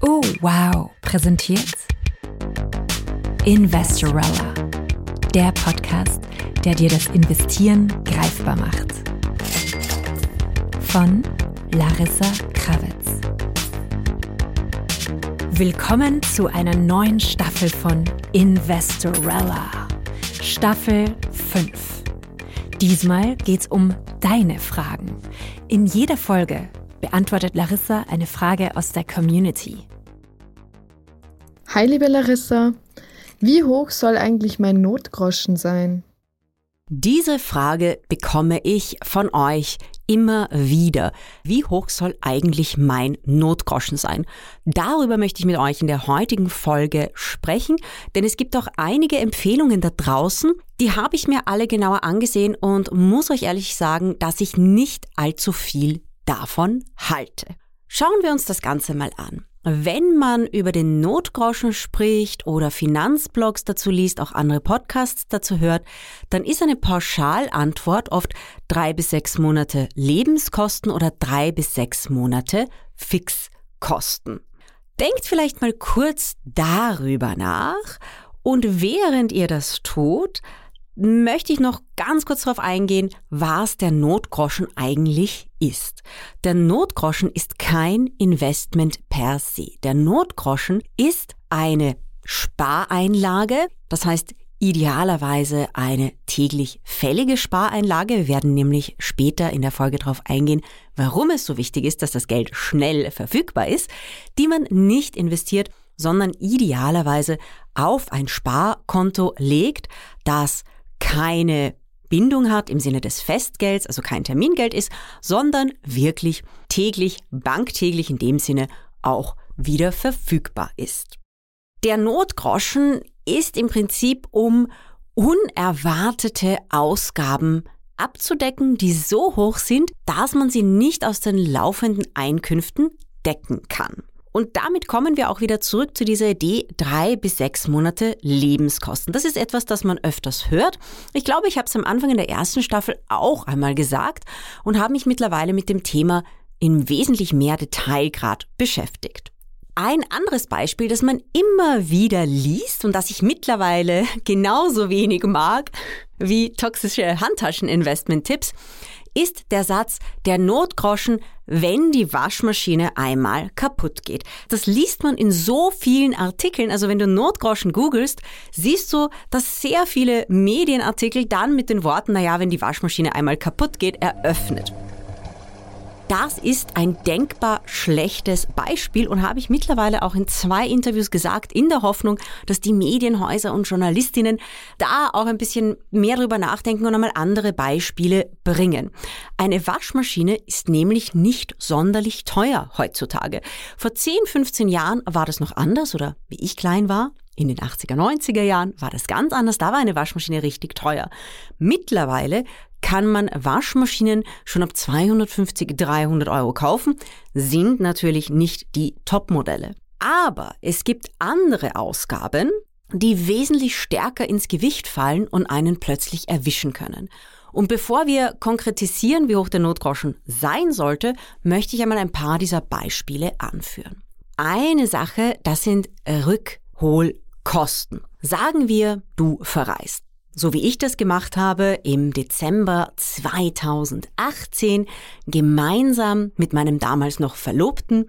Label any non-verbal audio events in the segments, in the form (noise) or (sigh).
Oh, wow, präsentiert Investorella, der Podcast, der dir das Investieren greifbar macht. Von Larissa Krawitz. Willkommen zu einer neuen Staffel von Investorella. Staffel 5. Diesmal geht's um deine Fragen. In jeder Folge beantwortet Larissa eine Frage aus der Community. Hi, liebe Larissa. Wie hoch soll eigentlich mein Notgroschen sein? Diese Frage bekomme ich von euch immer wieder. Wie hoch soll eigentlich mein Notgroschen sein? Darüber möchte ich mit euch in der heutigen Folge sprechen, denn es gibt auch einige Empfehlungen da draußen, die habe ich mir alle genauer angesehen und muss euch ehrlich sagen, dass ich nicht allzu viel davon halte. Schauen wir uns das Ganze mal an. Wenn man über den Notgroschen spricht oder Finanzblogs dazu liest, auch andere Podcasts dazu hört, dann ist eine Pauschalantwort oft drei bis sechs Monate Lebenskosten oder drei bis sechs Monate Fixkosten. Denkt vielleicht mal kurz darüber nach und während ihr das tut, möchte ich noch ganz kurz darauf eingehen, was der Notgroschen eigentlich ist. Der Notgroschen ist kein Investment per se. Der Notgroschen ist eine Spareinlage, das heißt idealerweise eine täglich fällige Spareinlage. Wir werden nämlich später in der Folge darauf eingehen, warum es so wichtig ist, dass das Geld schnell verfügbar ist, die man nicht investiert, sondern idealerweise auf ein Sparkonto legt, das keine Bindung hat im Sinne des Festgelds, also kein Termingeld ist, sondern wirklich täglich, banktäglich in dem Sinne auch wieder verfügbar ist. Der Notgroschen ist im Prinzip um unerwartete Ausgaben abzudecken, die so hoch sind, dass man sie nicht aus den laufenden Einkünften decken kann. Und damit kommen wir auch wieder zurück zu dieser Idee, drei bis sechs Monate Lebenskosten. Das ist etwas, das man öfters hört. Ich glaube, ich habe es am Anfang in der ersten Staffel auch einmal gesagt und habe mich mittlerweile mit dem Thema in wesentlich mehr Detailgrad beschäftigt. Ein anderes Beispiel, das man immer wieder liest und das ich mittlerweile (laughs) genauso wenig mag wie toxische Handtascheninvestment-Tipps, ist der Satz, der Notgroschen, wenn die Waschmaschine einmal kaputt geht. Das liest man in so vielen Artikeln. Also wenn du Notgroschen googelst, siehst du, dass sehr viele Medienartikel dann mit den Worten, naja, wenn die Waschmaschine einmal kaputt geht, eröffnet. Das ist ein denkbar schlechtes Beispiel und habe ich mittlerweile auch in zwei Interviews gesagt, in der Hoffnung, dass die Medienhäuser und Journalistinnen da auch ein bisschen mehr drüber nachdenken und einmal andere Beispiele bringen. Eine Waschmaschine ist nämlich nicht sonderlich teuer heutzutage. Vor 10, 15 Jahren war das noch anders oder wie ich klein war, in den 80er, 90er Jahren war das ganz anders. Da war eine Waschmaschine richtig teuer. Mittlerweile kann man Waschmaschinen schon ab 250, 300 Euro kaufen, sind natürlich nicht die Top-Modelle. Aber es gibt andere Ausgaben, die wesentlich stärker ins Gewicht fallen und einen plötzlich erwischen können. Und bevor wir konkretisieren, wie hoch der Notgroschen sein sollte, möchte ich einmal ein paar dieser Beispiele anführen. Eine Sache, das sind Rückholkosten. Sagen wir, du verreist so wie ich das gemacht habe, im Dezember 2018 gemeinsam mit meinem damals noch Verlobten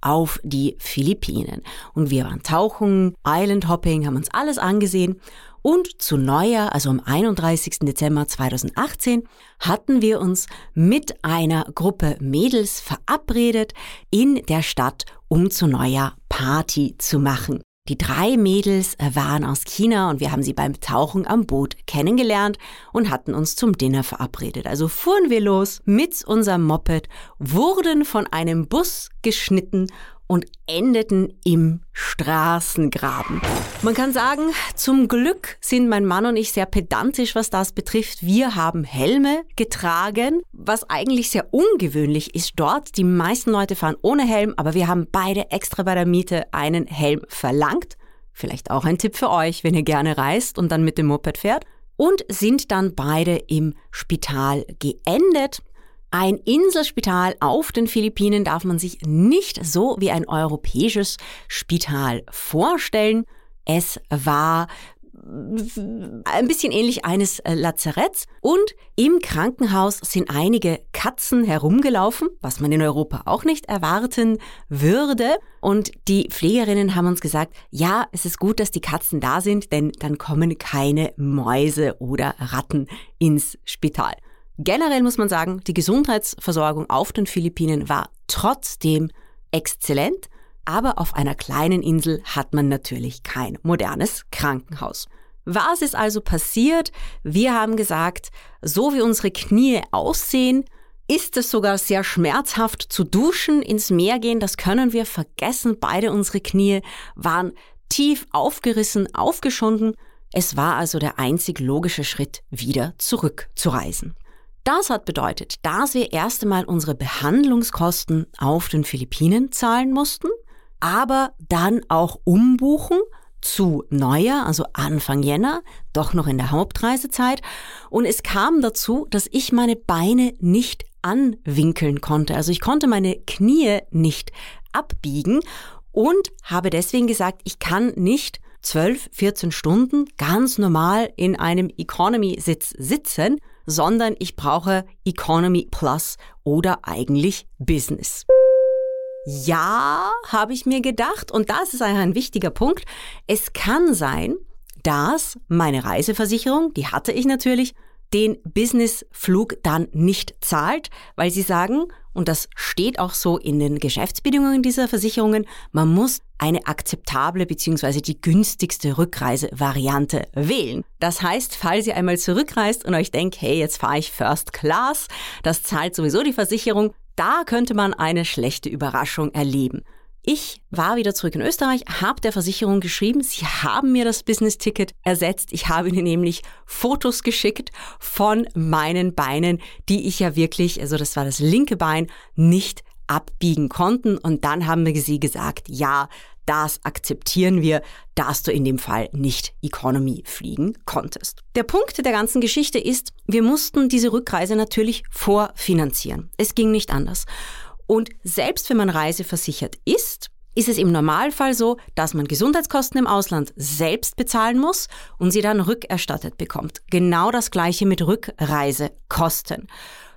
auf die Philippinen. Und wir waren tauchen, Island Hopping, haben uns alles angesehen. Und zu Neujahr, also am 31. Dezember 2018, hatten wir uns mit einer Gruppe Mädels verabredet, in der Stadt, um zu Neujahr Party zu machen. Die drei Mädels waren aus China und wir haben sie beim Tauchen am Boot kennengelernt und hatten uns zum Dinner verabredet. Also fuhren wir los mit unserem Moped, wurden von einem Bus geschnitten und endeten im Straßengraben. Man kann sagen, zum Glück sind mein Mann und ich sehr pedantisch, was das betrifft. Wir haben Helme getragen, was eigentlich sehr ungewöhnlich ist dort. Die meisten Leute fahren ohne Helm, aber wir haben beide extra bei der Miete einen Helm verlangt. Vielleicht auch ein Tipp für euch, wenn ihr gerne reist und dann mit dem Moped fährt. Und sind dann beide im Spital geendet Ein Inselspital auf den Philippinen darf man sich nicht so wie ein europäisches Spital vorstellen. Es war ein bisschen ähnlich eines äh, Lazaretts und im Krankenhaus sind einige Katzen herumgelaufen, was man in Europa auch nicht erwarten würde. Und die Pflegerinnen haben uns gesagt, ja, es ist gut, dass die Katzen da sind, denn dann kommen keine Mäuse oder Ratten ins Spital. Generell muss man sagen, die Gesundheitsversorgung auf den Philippinen war trotzdem exzellent aber auf einer kleinen Insel hat man natürlich kein modernes Krankenhaus. Was ist also passiert? Wir haben gesagt, so wie unsere Knie aussehen, ist es sogar sehr schmerzhaft zu duschen, ins Meer gehen, das können wir vergessen. Beide unsere Knie waren tief aufgerissen, aufgeschunden. Es war also der einzig logische Schritt, wieder zurückzureisen. Das hat bedeutet, dass wir erst einmal unsere Behandlungskosten auf den Philippinen zahlen mussten aber dann auch umbuchen zu Neujahr, also Anfang Jänner, doch noch in der Hauptreisezeit. Und es kam dazu, dass ich meine Beine nicht anwinkeln konnte. Also ich konnte meine Knie nicht abbiegen und habe deswegen gesagt, ich kann nicht 12, 14 Stunden ganz normal in einem Economy-Sitz sitzen, sondern ich brauche Economy Plus oder eigentlich Business. Ja, habe ich mir gedacht. Und das ist ein wichtiger Punkt. Es kann sein, dass meine Reiseversicherung, die hatte ich natürlich, den Businessflug dann nicht zahlt, weil sie sagen, und das steht auch so in den Geschäftsbedingungen dieser Versicherungen, man muss eine akzeptable bzw. die günstigste Rückreisevariante wählen. Das heißt, falls ihr einmal zurückreist und euch denkt, hey, jetzt fahre ich First Class, das zahlt sowieso die Versicherung, da könnte man eine schlechte Überraschung erleben. Ich war wieder zurück in Österreich, habe der Versicherung geschrieben, sie haben mir das Business-Ticket ersetzt. Ich habe ihnen nämlich Fotos geschickt von meinen Beinen, die ich ja wirklich, also das war das linke Bein, nicht abbiegen konnten. Und dann haben wir sie gesagt, ja, das akzeptieren wir, dass du in dem Fall nicht Economy fliegen konntest. Der Punkt der ganzen Geschichte ist, wir mussten diese Rückreise natürlich vorfinanzieren. Es ging nicht anders. Und selbst wenn man reiseversichert ist, ist es im Normalfall so, dass man Gesundheitskosten im Ausland selbst bezahlen muss und sie dann rückerstattet bekommt. Genau das gleiche mit Rückreisekosten.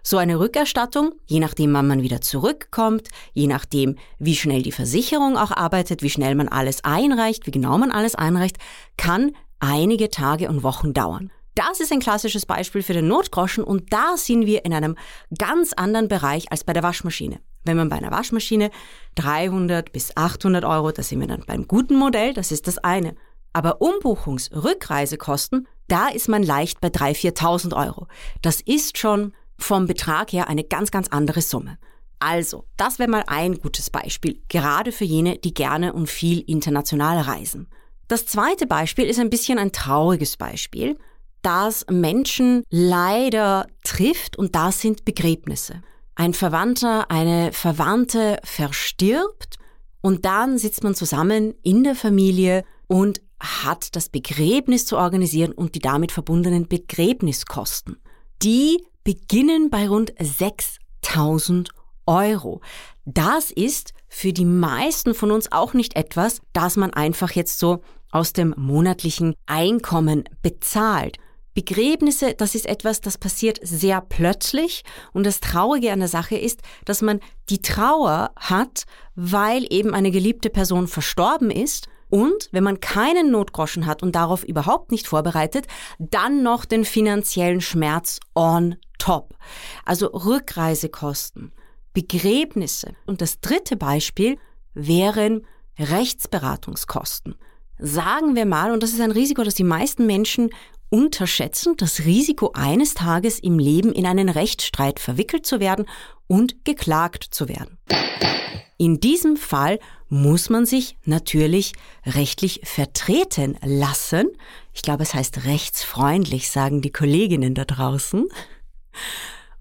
So eine Rückerstattung, je nachdem, wann man wieder zurückkommt, je nachdem, wie schnell die Versicherung auch arbeitet, wie schnell man alles einreicht, wie genau man alles einreicht, kann einige Tage und Wochen dauern. Das ist ein klassisches Beispiel für den Notgroschen und da sind wir in einem ganz anderen Bereich als bei der Waschmaschine. Wenn man bei einer Waschmaschine 300 bis 800 Euro, da sind wir dann beim guten Modell, das ist das eine. Aber Umbuchungsrückreisekosten, da ist man leicht bei 3.000, 4.000 Euro. Das ist schon vom Betrag her eine ganz, ganz andere Summe. Also, das wäre mal ein gutes Beispiel, gerade für jene, die gerne und viel international reisen. Das zweite Beispiel ist ein bisschen ein trauriges Beispiel, das Menschen leider trifft und das sind Begräbnisse. Ein Verwandter, eine Verwandte verstirbt und dann sitzt man zusammen in der Familie und hat das Begräbnis zu organisieren und die damit verbundenen Begräbniskosten. Die beginnen bei rund 6000 Euro. Das ist für die meisten von uns auch nicht etwas, das man einfach jetzt so aus dem monatlichen Einkommen bezahlt. Begräbnisse, das ist etwas, das passiert sehr plötzlich und das Traurige an der Sache ist, dass man die Trauer hat, weil eben eine geliebte Person verstorben ist und wenn man keinen Notgroschen hat und darauf überhaupt nicht vorbereitet, dann noch den finanziellen Schmerz on top. Also Rückreisekosten, Begräbnisse. Und das dritte Beispiel wären Rechtsberatungskosten. Sagen wir mal, und das ist ein Risiko, das die meisten Menschen unterschätzen, das Risiko eines Tages im Leben in einen Rechtsstreit verwickelt zu werden und geklagt zu werden. In diesem Fall muss man sich natürlich rechtlich vertreten lassen. Ich glaube, es heißt rechtsfreundlich, sagen die Kolleginnen da draußen.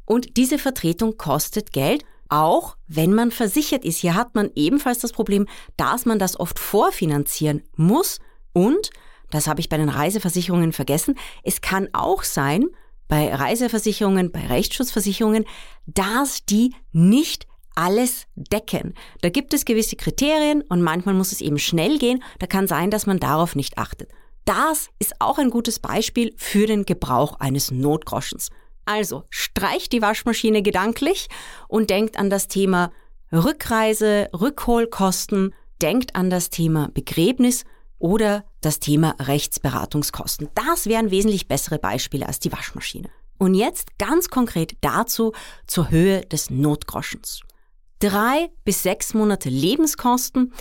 Und diese Vertretung kostet Geld, auch wenn man versichert ist. Hier hat man ebenfalls das Problem, dass man das oft vorfinanzieren muss und, das habe ich bei den Reiseversicherungen vergessen, es kann auch sein, bei Reiseversicherungen, bei Rechtsschutzversicherungen, dass die nicht alles decken. Da gibt es gewisse Kriterien und manchmal muss es eben schnell gehen. Da kann sein, dass man darauf nicht achtet. Das ist auch ein gutes Beispiel für den Gebrauch eines Notgroschens. Also streicht die Waschmaschine gedanklich und denkt an das Thema Rückreise, Rückholkosten, denkt an das Thema Begräbnis oder das Thema Rechtsberatungskosten. Das wären wesentlich bessere Beispiele als die Waschmaschine. Und jetzt ganz konkret dazu zur Höhe des Notgroschens. Drei bis sechs Monate Lebenskosten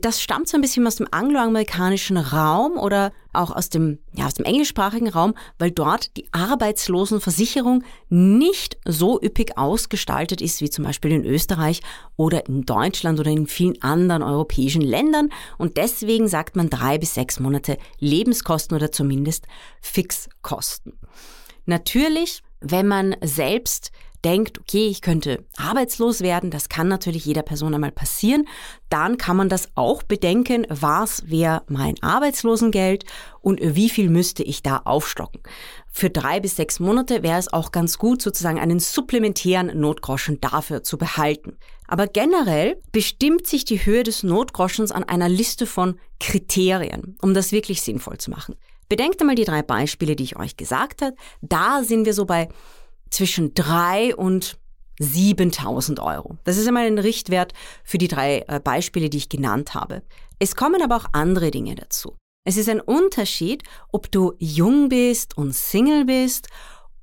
das stammt so ein bisschen aus dem angloamerikanischen Raum oder auch aus dem, ja, aus dem englischsprachigen Raum, weil dort die Arbeitslosenversicherung nicht so üppig ausgestaltet ist wie zum Beispiel in Österreich oder in Deutschland oder in vielen anderen europäischen Ländern. Und deswegen sagt man drei bis sechs Monate Lebenskosten oder zumindest Fixkosten. Natürlich, wenn man selbst denkt, okay, ich könnte arbeitslos werden, das kann natürlich jeder Person einmal passieren, dann kann man das auch bedenken, was wäre mein Arbeitslosengeld und wie viel müsste ich da aufstocken. Für drei bis sechs Monate wäre es auch ganz gut, sozusagen einen supplementären Notgroschen dafür zu behalten. Aber generell bestimmt sich die Höhe des Notgroschens an einer Liste von Kriterien, um das wirklich sinnvoll zu machen. Bedenkt einmal die drei Beispiele, die ich euch gesagt habe. Da sind wir so bei zwischen drei und 7000 Euro. Das ist einmal ein Richtwert für die drei äh, Beispiele, die ich genannt habe. Es kommen aber auch andere Dinge dazu. Es ist ein Unterschied, ob du jung bist und Single bist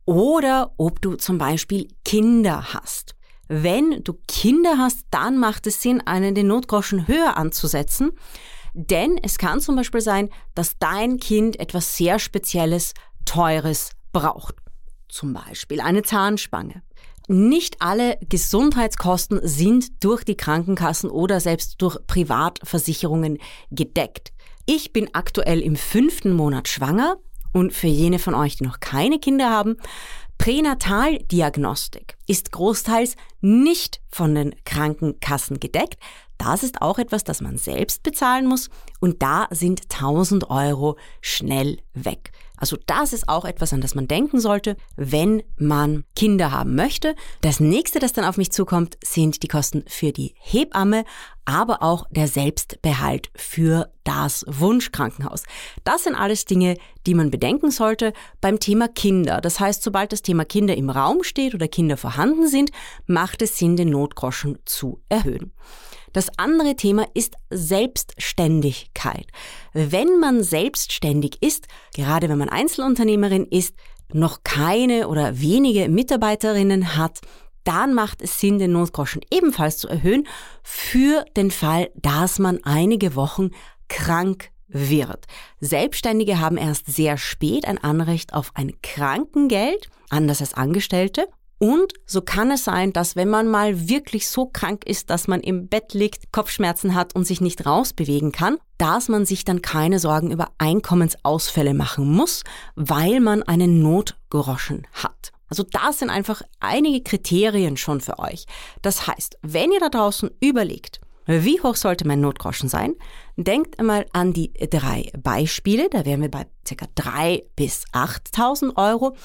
oder ob du zum Beispiel Kinder hast. Wenn du Kinder hast, dann macht es Sinn, einen den Notgroschen höher anzusetzen, denn es kann zum Beispiel sein, dass dein Kind etwas sehr Spezielles, Teures braucht zum Beispiel eine Zahnspange. Nicht alle Gesundheitskosten sind durch die Krankenkassen oder selbst durch Privatversicherungen gedeckt. Ich bin aktuell im fünften Monat schwanger und für jene von euch, die noch keine Kinder haben, Pränataldiagnostik ist großteils nicht von den Krankenkassen gedeckt. Das ist auch etwas, das man selbst bezahlen muss und da sind 1000 Euro schnell weg. Also das ist auch etwas, an das man denken sollte, wenn man Kinder haben möchte. Das nächste, das dann auf mich zukommt, sind die Kosten für die Hebamme, aber auch der Selbstbehalt für das Wunschkrankenhaus. Das sind alles Dinge, die man bedenken sollte beim Thema Kinder. Das heißt, sobald das Thema Kinder im Raum steht oder Kinder vorhanden sind, macht es Sinn, den Notgroschen zu erhöhen. Das andere Thema ist Selbstständigkeit. Wenn man selbstständig ist, gerade wenn man Einzelunternehmerin ist, noch keine oder wenige Mitarbeiterinnen hat, dann macht es Sinn, den Notgroschen ebenfalls zu erhöhen für den Fall, dass man einige Wochen krank wird. Selbstständige haben erst sehr spät ein Anrecht auf ein Krankengeld, anders als Angestellte. Und so kann es sein, dass wenn man mal wirklich so krank ist, dass man im Bett liegt, Kopfschmerzen hat und sich nicht rausbewegen kann, dass man sich dann keine Sorgen über Einkommensausfälle machen muss, weil man einen Notgroschen hat. Also das sind einfach einige Kriterien schon für euch. Das heißt, wenn ihr da draußen überlegt, wie hoch sollte mein Notgroschen sein? Denkt einmal an die drei Beispiele. Da wären wir bei ca. 3.000 bis 8.000 Euro.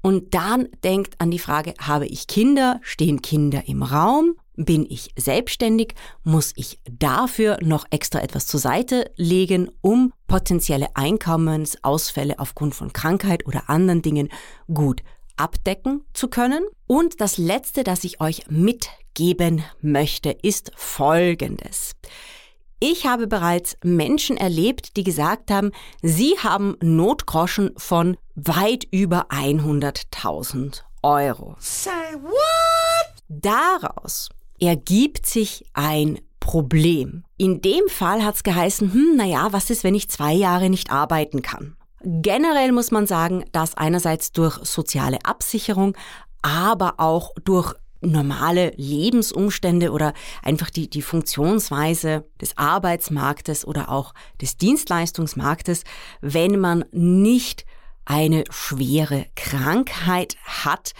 Und dann denkt an die Frage, habe ich Kinder? Stehen Kinder im Raum? Bin ich selbstständig? Muss ich dafür noch extra etwas zur Seite legen, um potenzielle Einkommensausfälle aufgrund von Krankheit oder anderen Dingen gut abdecken zu können? Und das Letzte, das ich euch mitgeben möchte, ist Folgendes. Ich habe bereits Menschen erlebt, die gesagt haben, sie haben Notgroschen von weit über 100.000 Euro. Say what? Daraus ergibt sich ein Problem. In dem Fall hat es geheißen, hm, naja, was ist, wenn ich zwei Jahre nicht arbeiten kann? Generell muss man sagen, dass einerseits durch soziale Absicherung, aber auch durch normale Lebensumstände oder einfach die, die Funktionsweise des Arbeitsmarktes oder auch des Dienstleistungsmarktes, wenn man nicht eine schwere Krankheit hat,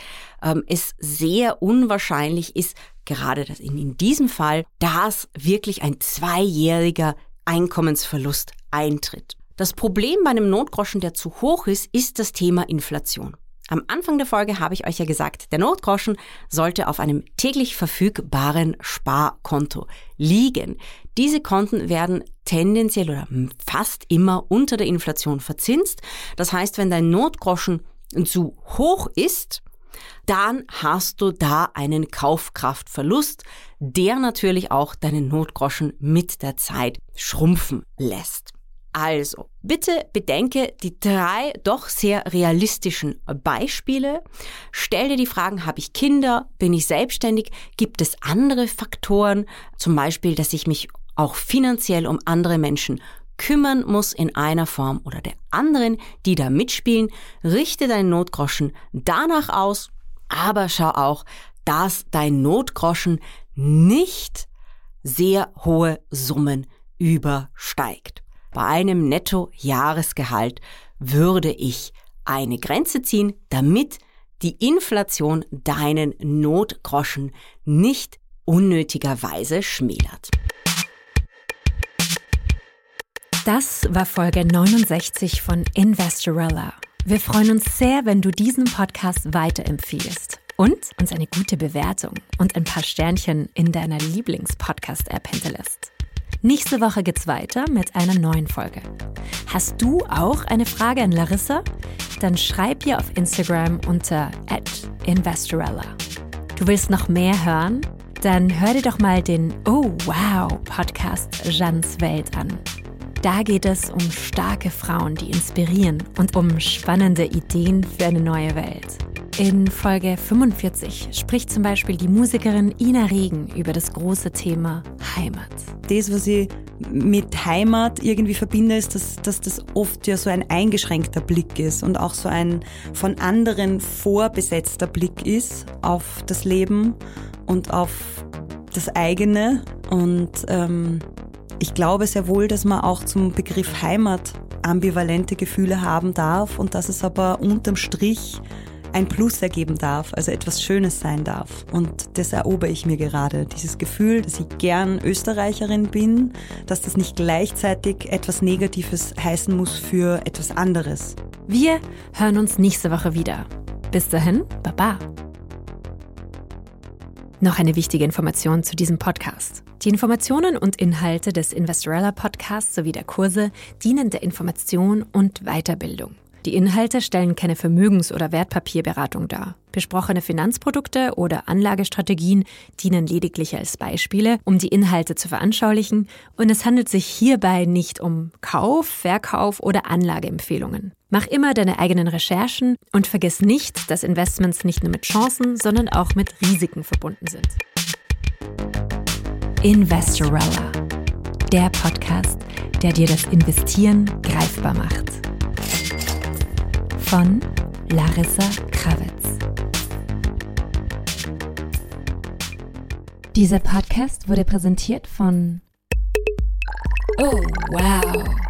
ähm, es sehr unwahrscheinlich ist, gerade in, in diesem Fall, dass wirklich ein zweijähriger Einkommensverlust eintritt. Das Problem bei einem Notgroschen, der zu hoch ist, ist das Thema Inflation. Am Anfang der Folge habe ich euch ja gesagt, der Notgroschen sollte auf einem täglich verfügbaren Sparkonto liegen. Diese Konten werden tendenziell oder fast immer unter der Inflation verzinst. Das heißt, wenn dein Notgroschen zu hoch ist, dann hast du da einen Kaufkraftverlust, der natürlich auch deinen Notgroschen mit der Zeit schrumpfen lässt. Also, bitte bedenke die drei doch sehr realistischen Beispiele. Stell dir die Fragen, habe ich Kinder? Bin ich selbstständig? Gibt es andere Faktoren? Zum Beispiel, dass ich mich auch finanziell um andere Menschen kümmern muss in einer Form oder der anderen, die da mitspielen. Richte deinen Notgroschen danach aus, aber schau auch, dass dein Notgroschen nicht sehr hohe Summen übersteigt. Bei einem Netto-Jahresgehalt würde ich eine Grenze ziehen, damit die Inflation deinen Notgroschen nicht unnötigerweise schmälert. Das war Folge 69 von Investorella. Wir freuen uns sehr, wenn du diesen Podcast weiterempfiehlst und uns eine gute Bewertung und ein paar Sternchen in deiner Lieblings-Podcast-App hinterlässt. Nächste Woche geht's weiter mit einer neuen Folge. Hast du auch eine Frage an Larissa? Dann schreib ihr auf Instagram unter @investorella. Du willst noch mehr hören? Dann hör dir doch mal den Oh Wow Podcast Jans Welt an. Da geht es um starke Frauen, die inspirieren und um spannende Ideen für eine neue Welt. In Folge 45 spricht zum Beispiel die Musikerin Ina Regen über das große Thema Heimat. Das, was ich mit Heimat irgendwie verbinde, ist, dass, dass das oft ja so ein eingeschränkter Blick ist und auch so ein von anderen vorbesetzter Blick ist auf das Leben und auf das eigene. Und ähm, ich glaube sehr wohl, dass man auch zum Begriff Heimat ambivalente Gefühle haben darf und dass es aber unterm Strich ein Plus ergeben darf, also etwas Schönes sein darf. Und das erober ich mir gerade. Dieses Gefühl, dass ich gern Österreicherin bin, dass das nicht gleichzeitig etwas Negatives heißen muss für etwas anderes. Wir hören uns nächste Woche wieder. Bis dahin, Baba. Noch eine wichtige Information zu diesem Podcast. Die Informationen und Inhalte des Investorella Podcasts sowie der Kurse dienen der Information und Weiterbildung. Die Inhalte stellen keine Vermögens- oder Wertpapierberatung dar. Besprochene Finanzprodukte oder Anlagestrategien dienen lediglich als Beispiele, um die Inhalte zu veranschaulichen, und es handelt sich hierbei nicht um Kauf, Verkauf oder Anlageempfehlungen. Mach immer deine eigenen Recherchen und vergiss nicht, dass Investments nicht nur mit Chancen, sondern auch mit Risiken verbunden sind. Investorella, der Podcast, der dir das Investieren greifbar macht von Larissa Krawitz. Dieser Podcast wurde präsentiert von Oh, wow.